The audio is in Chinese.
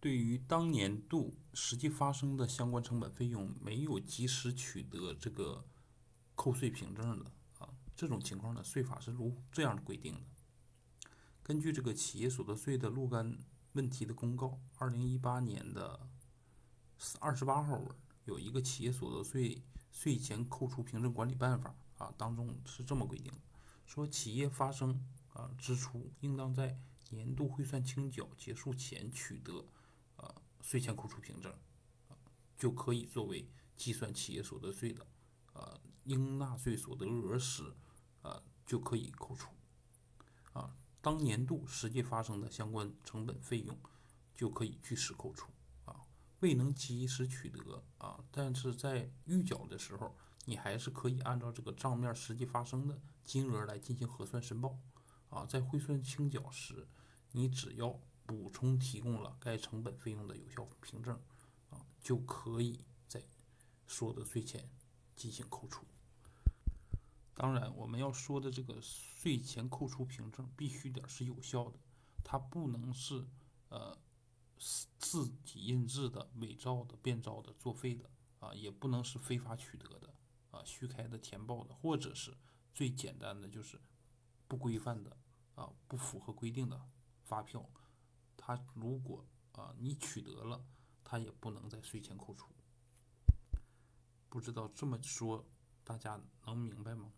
对于当年度实际发生的相关成本费用没有及时取得这个扣税凭证的啊，这种情况呢，税法是如这样规定的：根据这个企业所得税的若干问题的公告，二零一八年的二十八号文有一个企业所得税税前扣除凭证管理办法啊，当中是这么规定的：说企业发生啊支出，应当在年度汇算清缴结束前取得。税前扣除凭证，就可以作为计算企业所得税的，呃，应纳税所得额时，呃，就可以扣除，啊，当年度实际发生的相关成本费用，就可以据实扣除，啊，未能及时取得，啊，但是在预缴的时候，你还是可以按照这个账面实际发生的金额来进行核算申报，啊，在汇算清缴时，你只要。补充提供了该成本费用的有效凭证，啊，就可以在所得税前进行扣除。当然，我们要说的这个税前扣除凭证必须得是有效的，它不能是呃自己印制的、伪造的、变造的、作废的啊，也不能是非法取得的啊、虚开的、填报的，或者是最简单的就是不规范的啊、不符合规定的发票。他如果啊，你取得了，他也不能在税前扣除。不知道这么说，大家能明白吗？